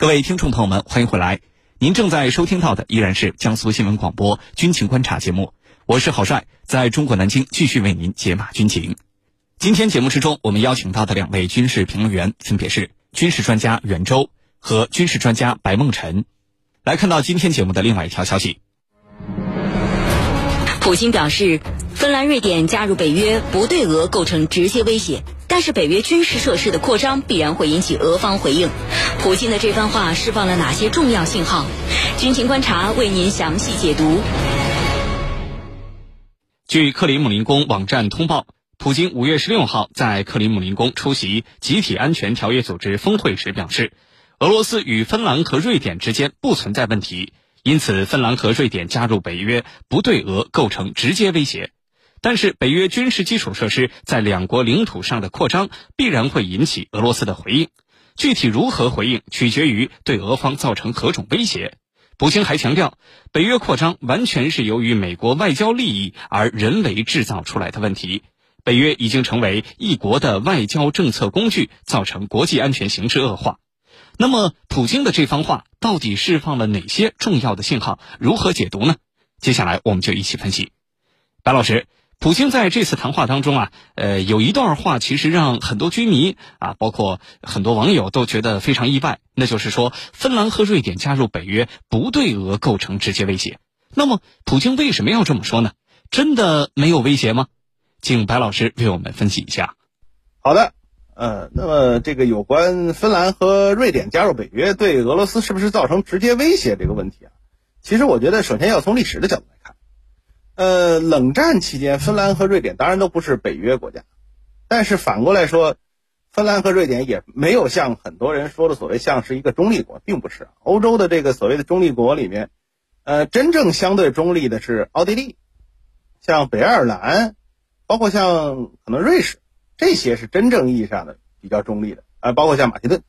各位听众朋友们，欢迎回来。您正在收听到的依然是江苏新闻广播《军情观察》节目，我是郝帅，在中国南京继续为您解码军情。今天节目之中，我们邀请到的两位军事评论员分别是军事专家袁周和军事专家白梦辰。来看到今天节目的另外一条消息，普京表示，芬兰、瑞典加入北约不对俄构成直接威胁。但是北约军事设施的扩张必然会引起俄方回应，普京的这番话释放了哪些重要信号？军情观察为您详细解读。据克里姆林宫网站通报，普京五月十六号在克里姆林宫出席集体安全条约组织峰会时表示，俄罗斯与芬兰和瑞典之间不存在问题，因此芬兰和瑞典加入北约不对俄构成直接威胁。但是，北约军事基础设施在两国领土上的扩张必然会引起俄罗斯的回应，具体如何回应取决于对俄方造成何种威胁。普京还强调，北约扩张完全是由于美国外交利益而人为制造出来的问题，北约已经成为一国的外交政策工具，造成国际安全形势恶化。那么，普京的这番话到底释放了哪些重要的信号？如何解读呢？接下来我们就一起分析。白老师。普京在这次谈话当中啊，呃，有一段话其实让很多军迷啊，包括很多网友都觉得非常意外，那就是说，芬兰和瑞典加入北约不对俄构成直接威胁。那么，普京为什么要这么说呢？真的没有威胁吗？请白老师为我们分析一下。好的，呃，那么这个有关芬兰和瑞典加入北约对俄罗斯是不是造成直接威胁这个问题啊，其实我觉得首先要从历史的角度来。呃，冷战期间，芬兰和瑞典当然都不是北约国家，但是反过来说，芬兰和瑞典也没有像很多人说的所谓像是一个中立国，并不是。欧洲的这个所谓的中立国里面，呃，真正相对中立的是奥地利，像北爱尔兰，包括像可能瑞士，这些是真正意义上的比较中立的啊，包括像马其顿。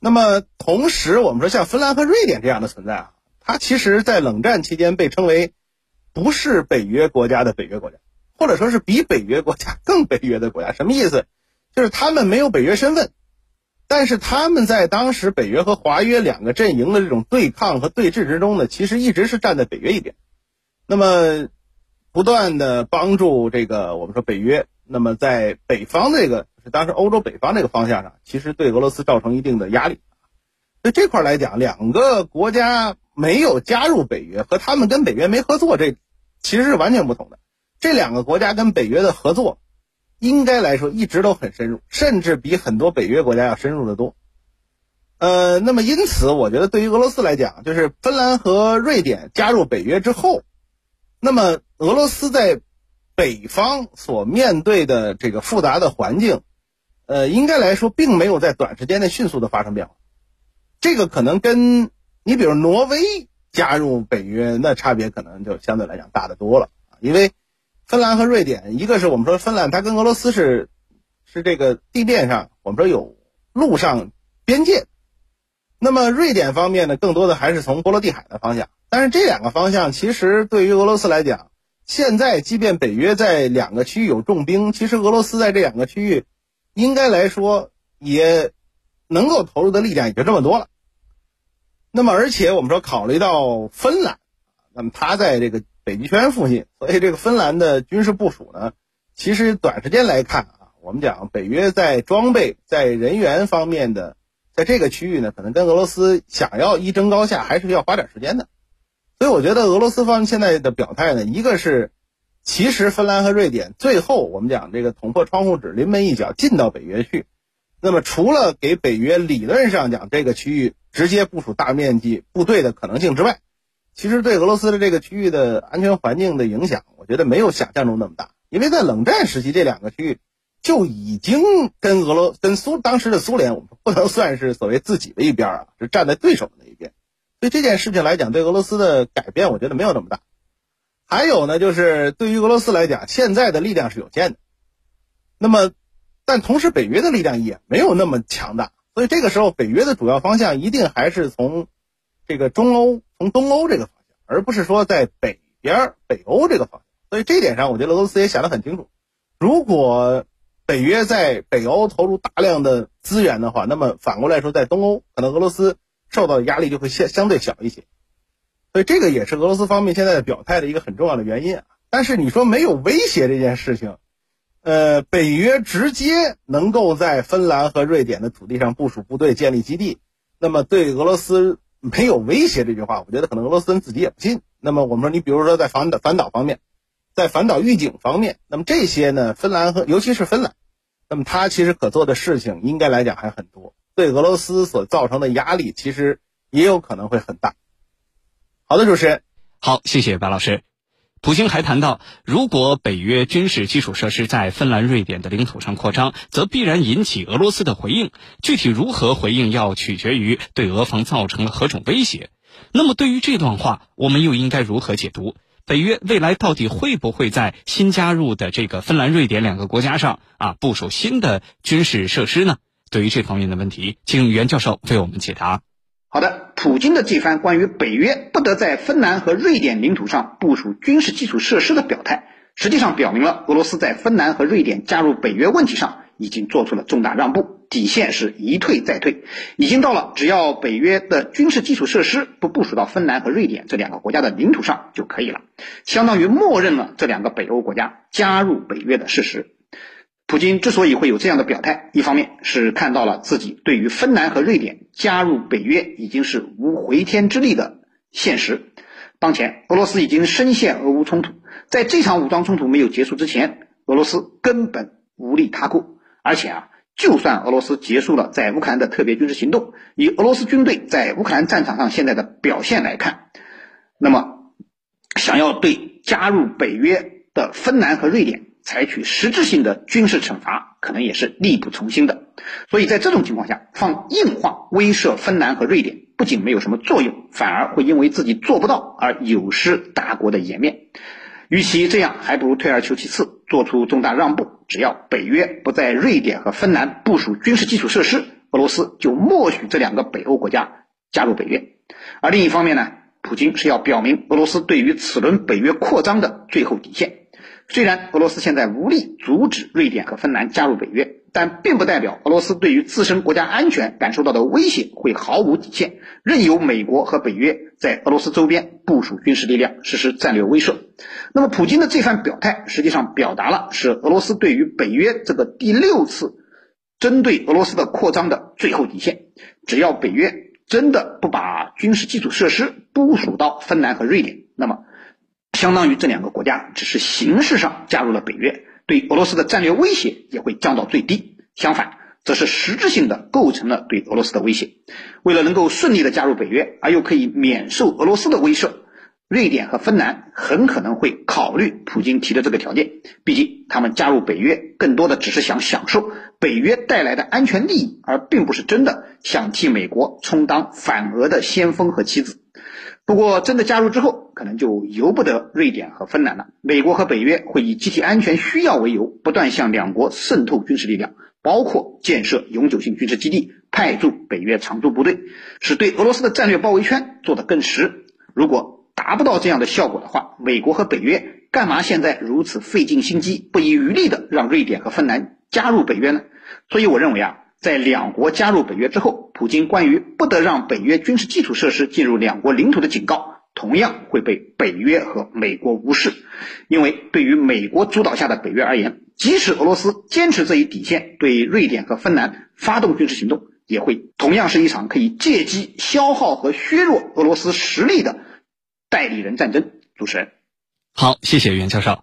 那么同时，我们说像芬兰和瑞典这样的存在啊，它其实在冷战期间被称为。不是北约国家的北约国家，或者说是比北约国家更北约的国家，什么意思？就是他们没有北约身份，但是他们在当时北约和华约两个阵营的这种对抗和对峙之中呢，其实一直是站在北约一边。那么，不断的帮助这个我们说北约，那么在北方这个是当时欧洲北方这个方向上，其实对俄罗斯造成一定的压力。所以这块来讲，两个国家。没有加入北约和他们跟北约没合作，这其实是完全不同的。这两个国家跟北约的合作，应该来说一直都很深入，甚至比很多北约国家要深入的多。呃，那么因此，我觉得对于俄罗斯来讲，就是芬兰和瑞典加入北约之后，那么俄罗斯在北方所面对的这个复杂的环境，呃，应该来说并没有在短时间内迅速的发生变化。这个可能跟你比如挪威加入北约，那差别可能就相对来讲大得多了啊。因为芬兰和瑞典，一个是我们说芬兰，它跟俄罗斯是是这个地面上，我们说有陆上边界。那么瑞典方面呢，更多的还是从波罗的海的方向。但是这两个方向其实对于俄罗斯来讲，现在即便北约在两个区域有重兵，其实俄罗斯在这两个区域应该来说也能够投入的力量也就这么多了。那么，而且我们说，考虑到芬兰，那么它在这个北极圈附近，所以这个芬兰的军事部署呢，其实短时间来看啊，我们讲北约在装备、在人员方面的，在这个区域呢，可能跟俄罗斯想要一争高下，还是要花点时间的。所以，我觉得俄罗斯方现在的表态呢，一个是，其实芬兰和瑞典最后我们讲这个捅破窗户纸、临门一脚进到北约去，那么除了给北约理论上讲这个区域。直接部署大面积部队的可能性之外，其实对俄罗斯的这个区域的安全环境的影响，我觉得没有想象中那么大。因为在冷战时期，这两个区域就已经跟俄罗跟苏当时的苏联，我们不能算是所谓自己的一边啊，是站在对手的那一边。所以这件事情来讲，对俄罗斯的改变，我觉得没有那么大。还有呢，就是对于俄罗斯来讲，现在的力量是有限的。那么，但同时北约的力量也没有那么强大。所以这个时候，北约的主要方向一定还是从这个中欧、从东欧这个方向，而不是说在北边北欧这个方向。所以这点上，我觉得俄罗斯也想得很清楚。如果北约在北欧投入大量的资源的话，那么反过来说，在东欧，可能俄罗斯受到的压力就会相相对小一些。所以这个也是俄罗斯方面现在的表态的一个很重要的原因啊。但是你说没有威胁这件事情，呃，北约直接能够在芬兰和瑞典的土地上部署部队、建立基地，那么对俄罗斯没有威胁这句话，我觉得可能俄罗斯人自己也不信。那么我们说，你比如说在反导反导方面，在反导预警方面，那么这些呢，芬兰和尤其是芬兰，那么它其实可做的事情应该来讲还很多，对俄罗斯所造成的压力其实也有可能会很大。好的，主持人，好，谢谢白老师。普京还谈到，如果北约军事基础设施在芬兰、瑞典的领土上扩张，则必然引起俄罗斯的回应。具体如何回应，要取决于对俄方造成了何种威胁。那么，对于这段话，我们又应该如何解读？北约未来到底会不会在新加入的这个芬兰、瑞典两个国家上啊部署新的军事设施呢？对于这方面的问题，请袁教授为我们解答。好的，普京的这番关于北约不得在芬兰和瑞典领土上部署军事基础设施的表态，实际上表明了俄罗斯在芬兰和瑞典加入北约问题上已经做出了重大让步，底线是一退再退，已经到了只要北约的军事基础设施不部署到芬兰和瑞典这两个国家的领土上就可以了，相当于默认了这两个北欧国家加入北约的事实。普京之所以会有这样的表态，一方面是看到了自己对于芬兰和瑞典加入北约已经是无回天之力的现实。当前俄罗斯已经深陷俄乌冲突，在这场武装冲突没有结束之前，俄罗斯根本无力他顾。而且啊，就算俄罗斯结束了在乌克兰的特别军事行动，以俄罗斯军队在乌克兰战场上现在的表现来看，那么想要对加入北约的芬兰和瑞典。采取实质性的军事惩罚，可能也是力不从心的。所以在这种情况下，放硬话威慑芬兰和瑞典，不仅没有什么作用，反而会因为自己做不到而有失大国的颜面。与其这样，还不如退而求其次，做出重大让步。只要北约不在瑞典和芬兰部署军事基础设施，俄罗斯就默许这两个北欧国家加入北约。而另一方面呢，普京是要表明俄罗斯对于此轮北约扩张的最后底线。虽然俄罗斯现在无力阻止瑞典和芬兰加入北约，但并不代表俄罗斯对于自身国家安全感受到的威胁会毫无底线，任由美国和北约在俄罗斯周边部署军事力量，实施战略威慑。那么，普京的这番表态实际上表达了是俄罗斯对于北约这个第六次针对俄罗斯的扩张的最后底线。只要北约真的不把军事基础设施部署到芬兰和瑞典，那么。相当于这两个国家只是形式上加入了北约，对俄罗斯的战略威胁也会降到最低。相反，则是实质性的构成了对俄罗斯的威胁。为了能够顺利的加入北约，而又可以免受俄罗斯的威慑，瑞典和芬兰很可能会考虑普京提的这个条件。毕竟，他们加入北约更多的只是想享受北约带来的安全利益，而并不是真的想替美国充当反俄的先锋和棋子。不过，真的加入之后，可能就由不得瑞典和芬兰了。美国和北约会以集体安全需要为由，不断向两国渗透军事力量，包括建设永久性军事基地、派驻北约常驻部队，使对俄罗斯的战略包围圈做得更实。如果达不到这样的效果的话，美国和北约干嘛现在如此费尽心机、不遗余力的让瑞典和芬兰加入北约呢？所以，我认为啊。在两国加入北约之后，普京关于不得让北约军事基础设施进入两国领土的警告，同样会被北约和美国无视。因为对于美国主导下的北约而言，即使俄罗斯坚持这一底线，对瑞典和芬兰发动军事行动，也会同样是一场可以借机消耗和削弱俄罗斯实力的代理人战争。主持人，好，谢谢袁教授。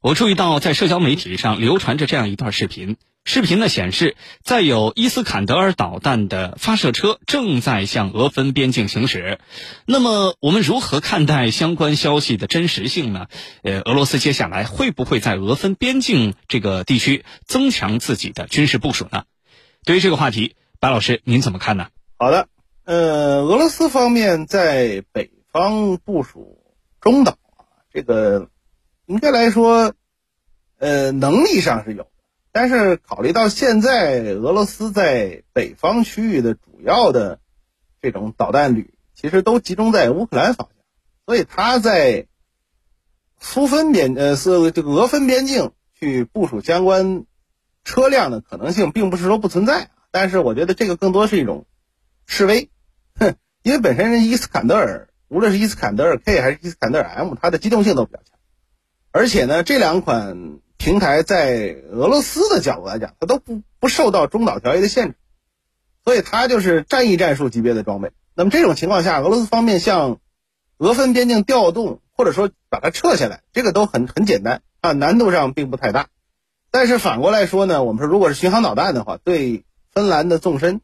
我注意到在社交媒体上流传着这样一段视频。视频呢显示，载有伊斯坎德尔导弹的发射车正在向俄芬边境行驶。那么，我们如何看待相关消息的真实性呢？呃，俄罗斯接下来会不会在俄芬边境这个地区增强自己的军事部署呢？对于这个话题，白老师您怎么看呢？好的，呃，俄罗斯方面在北方部署中岛，这个应该来说，呃，能力上是有。但是考虑到现在俄罗斯在北方区域的主要的这种导弹旅，其实都集中在乌克兰方向，所以他在苏芬边呃是这个俄芬边境去部署相关车辆的可能性，并不是说不存在。但是我觉得这个更多是一种示威，哼，因为本身伊斯坎德尔，无论是伊斯坎德尔 K 还是伊斯坎德尔 M，它的机动性都比较强，而且呢，这两款平台在俄罗斯的角度来讲，它都不不受到中导条约的限制，所以它就是战役战术级别的装备。那么这种情况下，俄罗斯方面向俄芬边境调动，或者说把它撤下来，这个都很很简单啊，难度上并不太大。但是反过来说呢，我们说如果是巡航导弹的话，对芬兰的纵深，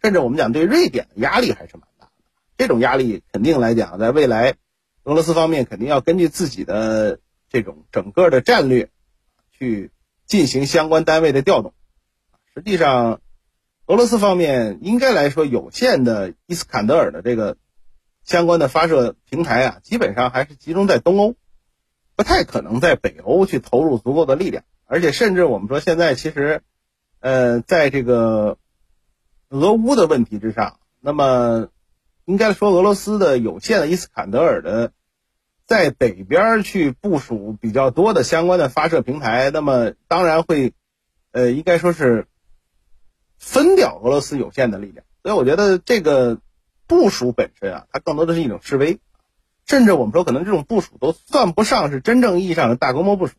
甚至我们讲对瑞典的压力还是蛮大的。这种压力肯定来讲，在未来，俄罗斯方面肯定要根据自己的这种整个的战略，去进行相关单位的调动。实际上，俄罗斯方面应该来说，有限的伊斯坎德尔的这个相关的发射平台啊，基本上还是集中在东欧，不太可能在北欧去投入足够的力量。而且，甚至我们说现在其实，呃，在这个俄乌的问题之上，那么应该说俄罗斯的有限的伊斯坎德尔的在北边去部署比较多的相关的发射平台，那么当然会，呃，应该说是分掉俄罗斯有限的力量。所以，我觉得这个部署本身啊，它更多的是一种示威，甚至我们说可能这种部署都算不上是真正意义上的大规模部署。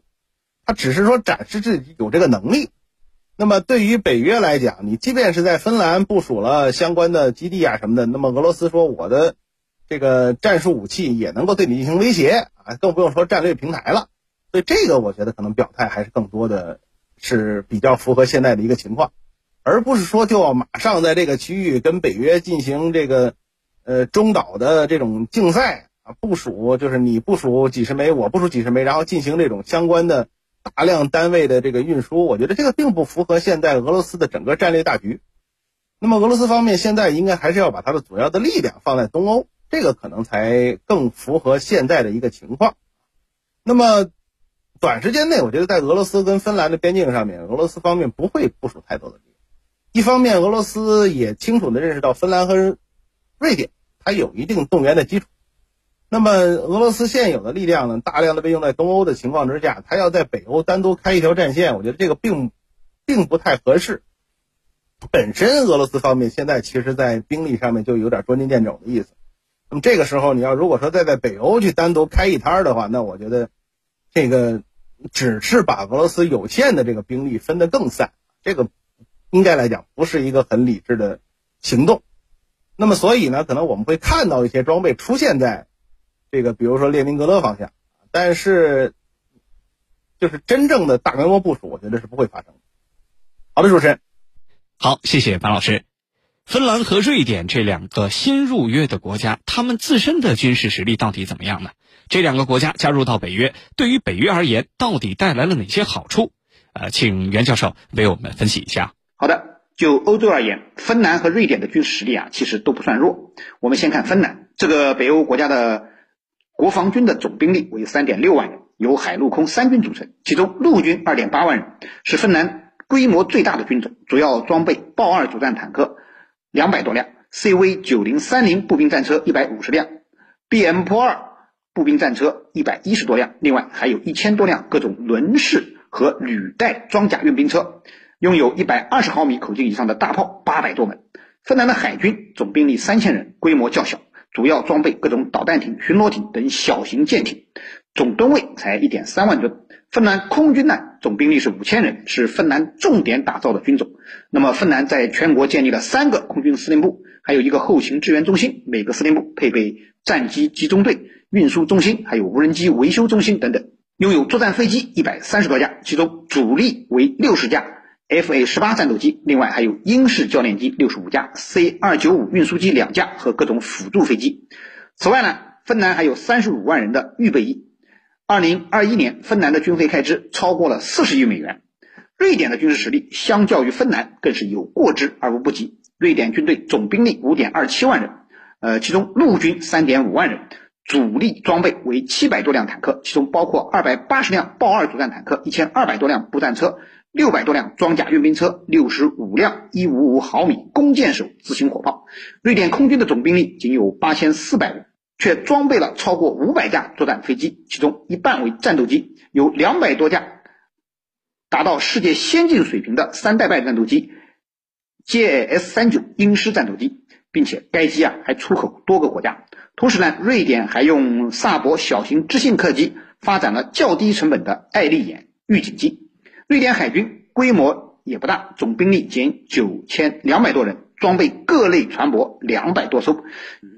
他只是说展示自己有这个能力。那么对于北约来讲，你即便是在芬兰部署了相关的基地啊什么的，那么俄罗斯说我的这个战术武器也能够对你进行威胁啊，更不用说战略平台了。所以这个我觉得可能表态还是更多的是比较符合现在的一个情况，而不是说就要马上在这个区域跟北约进行这个呃中导的这种竞赛啊，部署就是你部署几十枚，我部署几十枚，然后进行这种相关的。大量单位的这个运输，我觉得这个并不符合现在俄罗斯的整个战略大局。那么俄罗斯方面现在应该还是要把它的主要的力量放在东欧，这个可能才更符合现在的一个情况。那么短时间内，我觉得在俄罗斯跟芬兰的边境上面，俄罗斯方面不会部署太多的力量。一方面，俄罗斯也清楚的认识到芬兰和瑞典它有一定动员的基础。那么，俄罗斯现有的力量呢，大量的被用在东欧的情况之下，他要在北欧单独开一条战线，我觉得这个并并不太合适。本身俄罗斯方面现在其实，在兵力上面就有点捉襟见肘的意思。那么这个时候，你要如果说再在北欧去单独开一摊的话，那我觉得这个只是把俄罗斯有限的这个兵力分得更散，这个应该来讲不是一个很理智的行动。那么，所以呢，可能我们会看到一些装备出现在。这个比如说列宁格勒方向，但是就是真正的大规模部署，我觉得是不会发生的。好的，主持人，好，谢谢白老师。芬兰和瑞典这两个新入约的国家，他们自身的军事实力到底怎么样呢？这两个国家加入到北约，对于北约而言，到底带来了哪些好处？呃，请袁教授为我们分析一下。好的，就欧洲而言，芬兰和瑞典的军事实力啊，其实都不算弱。我们先看芬兰这个北欧国家的。国防军的总兵力为三点六万人，由海陆空三军组成，其中陆军二点八万人，是芬兰规模最大的军种，主要装备豹二主战坦克两百多辆，CV 九零三零步兵战车一百五十辆，BM 坡二步兵战车一百一十多辆，另外还有一千多辆各种轮式和履带装甲运兵车，拥有一百二十毫米口径以上的大炮八百多门。芬兰的海军总兵力三千人，规模较小。主要装备各种导弹艇、巡逻艇等小型舰艇，总吨位才一点三万吨。芬兰空军呢，总兵力是五千人，是芬兰重点打造的军种。那么，芬兰在全国建立了三个空军司令部，还有一个后勤支援中心，每个司令部配备战机集中队、运输中心，还有无人机维修中心等等。拥有作战飞机一百三十多架，其中主力为六十架。F/A 十八战斗机，另外还有英式教练机六十五架，C 二九五运输机两架和各种辅助飞机。此外呢，芬兰还有三十五万人的预备役。二零二一年，芬兰的军费开支超过了四十亿美元。瑞典的军事实力相较于芬兰更是有过之而无不及。瑞典军队总兵力五点二七万人，呃，其中陆军三点五万人，主力装备为七百多辆坦克，其中包括二百八十辆豹二主战坦克，一千二百多辆步战车。六百多辆装甲运兵车，六十五辆一五五毫米弓箭手自行火炮。瑞典空军的总兵力仅有八千四百人，却装备了超过五百架作战飞机，其中一半为战斗机，有两百多架达到世界先进水平的三代半战斗机，J S 三九鹰狮战斗机，并且该机啊还出口多个国家。同时呢，瑞典还用萨博小型支信客机发展了较低成本的爱丽眼预警机。瑞典海军规模也不大，总兵力仅九千两百多人，装备各类船舶两百多艘，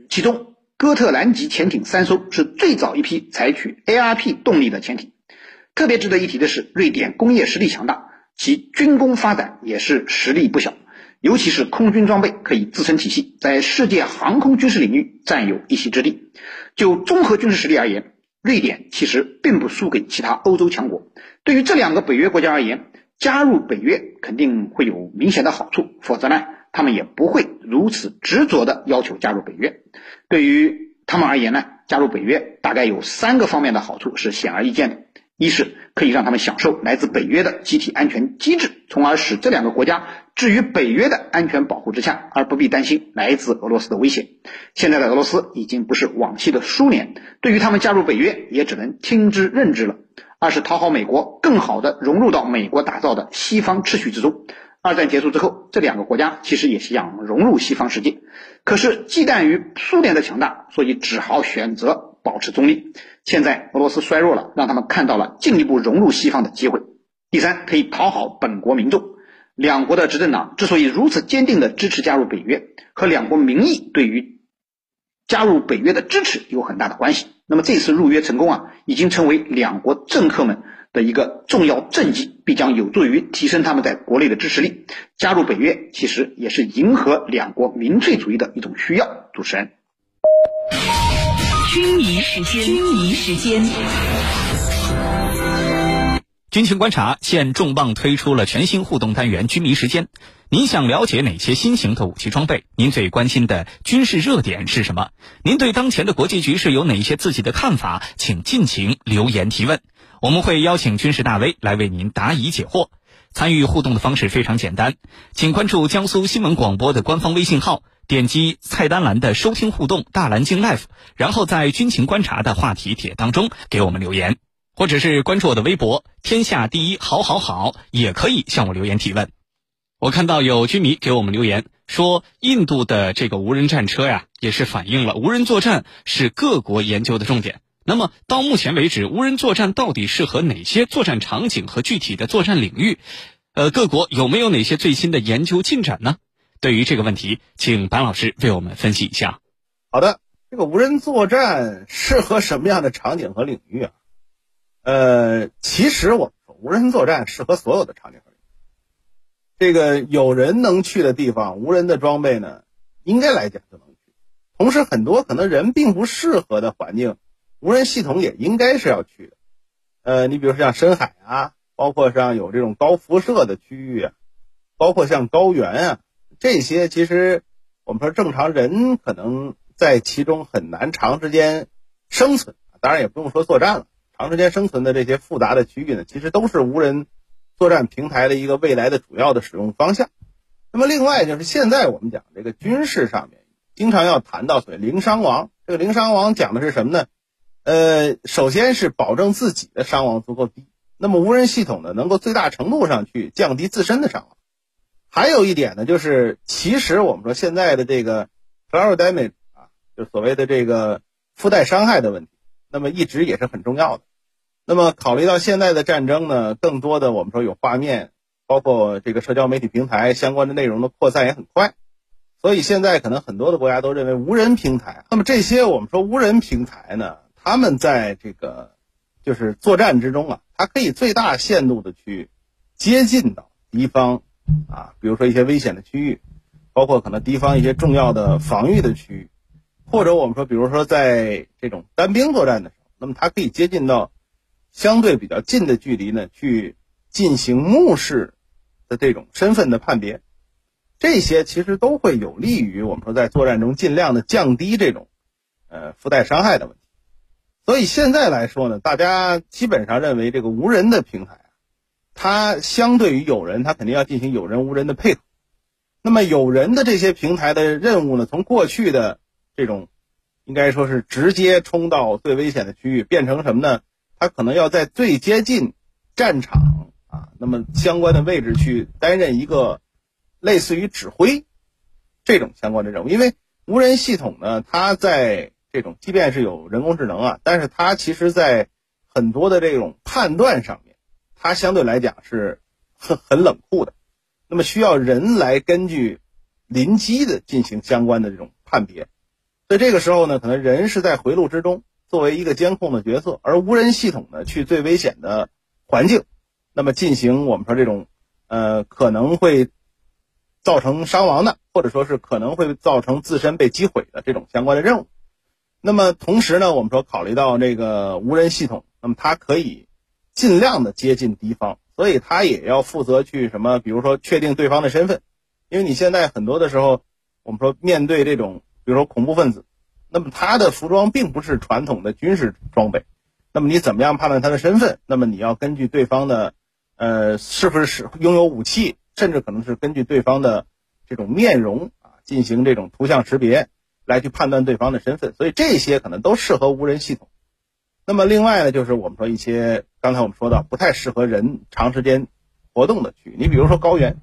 其中哥特兰级潜艇三艘是最早一批采取 ARP 动力的潜艇。特别值得一提的是，瑞典工业实力强大，其军工发展也是实力不小。尤其是空军装备可以自成体系，在世界航空军事领域占有一席之地。就综合军事实力而言，瑞典其实并不输给其他欧洲强国。对于这两个北约国家而言，加入北约肯定会有明显的好处，否则呢，他们也不会如此执着的要求加入北约。对于他们而言呢，加入北约大概有三个方面的好处是显而易见的。一是可以让他们享受来自北约的集体安全机制，从而使这两个国家置于北约的安全保护之下，而不必担心来自俄罗斯的威胁。现在的俄罗斯已经不是往昔的苏联，对于他们加入北约也只能听之任之了。二是讨好美国，更好的融入到美国打造的西方秩序之中。二战结束之后，这两个国家其实也想融入西方世界，可是忌惮于苏联的强大，所以只好选择保持中立。现在俄罗斯衰弱了，让他们看到了进一步融入西方的机会。第三，可以讨好本国民众。两国的执政党之所以如此坚定地支持加入北约，和两国民意对于加入北约的支持有很大的关系。那么这次入约成功啊，已经成为两国政客们的一个重要政绩，必将有助于提升他们在国内的支持力。加入北约其实也是迎合两国民粹主义的一种需要。主持人。军迷时间，军迷时间。军情观察现重磅推出了全新互动单元“军迷时间”。您想了解哪些新型的武器装备？您最关心的军事热点是什么？您对当前的国际局势有哪些自己的看法？请尽情留言提问，我们会邀请军事大 V 来为您答疑解惑。参与互动的方式非常简单，请关注江苏新闻广播的官方微信号。点击菜单栏的收听互动大蓝鲸 Life，然后在军情观察的话题帖当中给我们留言，或者是关注我的微博“天下第一好好好”，也可以向我留言提问。我看到有军迷给我们留言说，印度的这个无人战车呀，也是反映了无人作战是各国研究的重点。那么到目前为止，无人作战到底适合哪些作战场景和具体的作战领域？呃，各国有没有哪些最新的研究进展呢？对于这个问题，请白老师为我们分析一下。好的，这个无人作战适合什么样的场景和领域啊？呃，其实我们说无人作战适合所有的场景和领域。这个有人能去的地方，无人的装备呢，应该来讲就能去。同时，很多可能人并不适合的环境，无人系统也应该是要去的。呃，你比如说像深海啊，包括像有这种高辐射的区域啊，包括像高原啊。这些其实我们说正常人可能在其中很难长时间生存，当然也不用说作战了。长时间生存的这些复杂的区域呢，其实都是无人作战平台的一个未来的主要的使用方向。那么另外就是现在我们讲这个军事上面，经常要谈到所谓零伤亡。这个零伤亡讲的是什么呢？呃，首先是保证自己的伤亡足够低，那么无人系统呢，能够最大程度上去降低自身的伤亡。还有一点呢，就是其实我们说现在的这个 collateral damage 啊，就所谓的这个附带伤害的问题，那么一直也是很重要的。那么考虑到现在的战争呢，更多的我们说有画面，包括这个社交媒体平台相关的内容的扩散也很快，所以现在可能很多的国家都认为无人平台。那么这些我们说无人平台呢，他们在这个就是作战之中啊，它可以最大限度的去接近到敌方。啊，比如说一些危险的区域，包括可能敌方一些重要的防御的区域，或者我们说，比如说在这种单兵作战的时候，那么它可以接近到相对比较近的距离呢，去进行目视的这种身份的判别，这些其实都会有利于我们说在作战中尽量的降低这种呃附带伤害的问题。所以现在来说呢，大家基本上认为这个无人的平台。它相对于有人，它肯定要进行有人无人的配合。那么有人的这些平台的任务呢，从过去的这种应该说是直接冲到最危险的区域，变成什么呢？它可能要在最接近战场啊，那么相关的位置去担任一个类似于指挥这种相关的任务。因为无人系统呢，它在这种即便是有人工智能啊，但是它其实在很多的这种判断上面，它相对来讲是很很冷酷的。那么需要人来根据临机的进行相关的这种判别。所以这个时候呢，可能人是在回路之中作为一个监控的角色，而无人系统呢去最危险的环境，那么进行我们说这种呃可能会。造成伤亡的，或者说是可能会造成自身被击毁的这种相关的任务。那么同时呢，我们说考虑到这个无人系统，那么它可以尽量的接近敌方，所以它也要负责去什么，比如说确定对方的身份。因为你现在很多的时候，我们说面对这种，比如说恐怖分子，那么他的服装并不是传统的军事装备，那么你怎么样判断他的身份？那么你要根据对方的，呃，是不是拥有武器？甚至可能是根据对方的这种面容啊，进行这种图像识别来去判断对方的身份，所以这些可能都适合无人系统。那么另外呢，就是我们说一些刚才我们说到不太适合人长时间活动的区域，你比如说高原。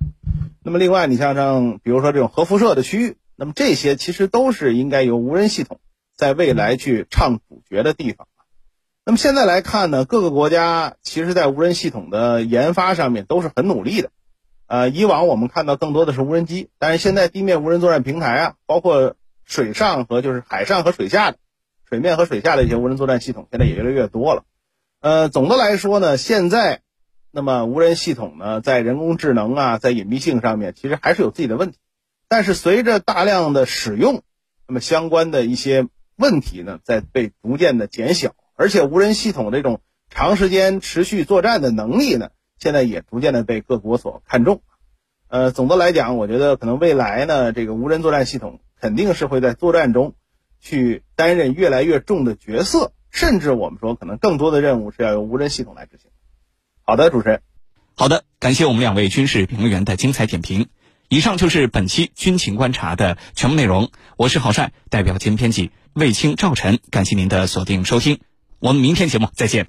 那么另外，你像像比如说这种核辐射的区域，那么这些其实都是应该由无人系统在未来去唱主角的地方。那么现在来看呢，各个国家其实在无人系统的研发上面都是很努力的。呃，以往我们看到更多的是无人机，但是现在地面无人作战平台啊，包括水上和就是海上和水下的，水面和水下的一些无人作战系统，现在也越来越多了。呃，总的来说呢，现在那么无人系统呢，在人工智能啊，在隐蔽性上面，其实还是有自己的问题。但是随着大量的使用，那么相关的一些问题呢，在被逐渐的减小，而且无人系统这种长时间持续作战的能力呢。现在也逐渐的被各国所看重，呃，总的来讲，我觉得可能未来呢，这个无人作战系统肯定是会在作战中去担任越来越重的角色，甚至我们说可能更多的任务是要由无人系统来执行。好的，主持人，好的，感谢我们两位军事评论员的精彩点评。以上就是本期军情观察的全部内容。我是郝帅，代表节目编辑卫青、赵晨，感谢您的锁定收听。我们明天节目再见。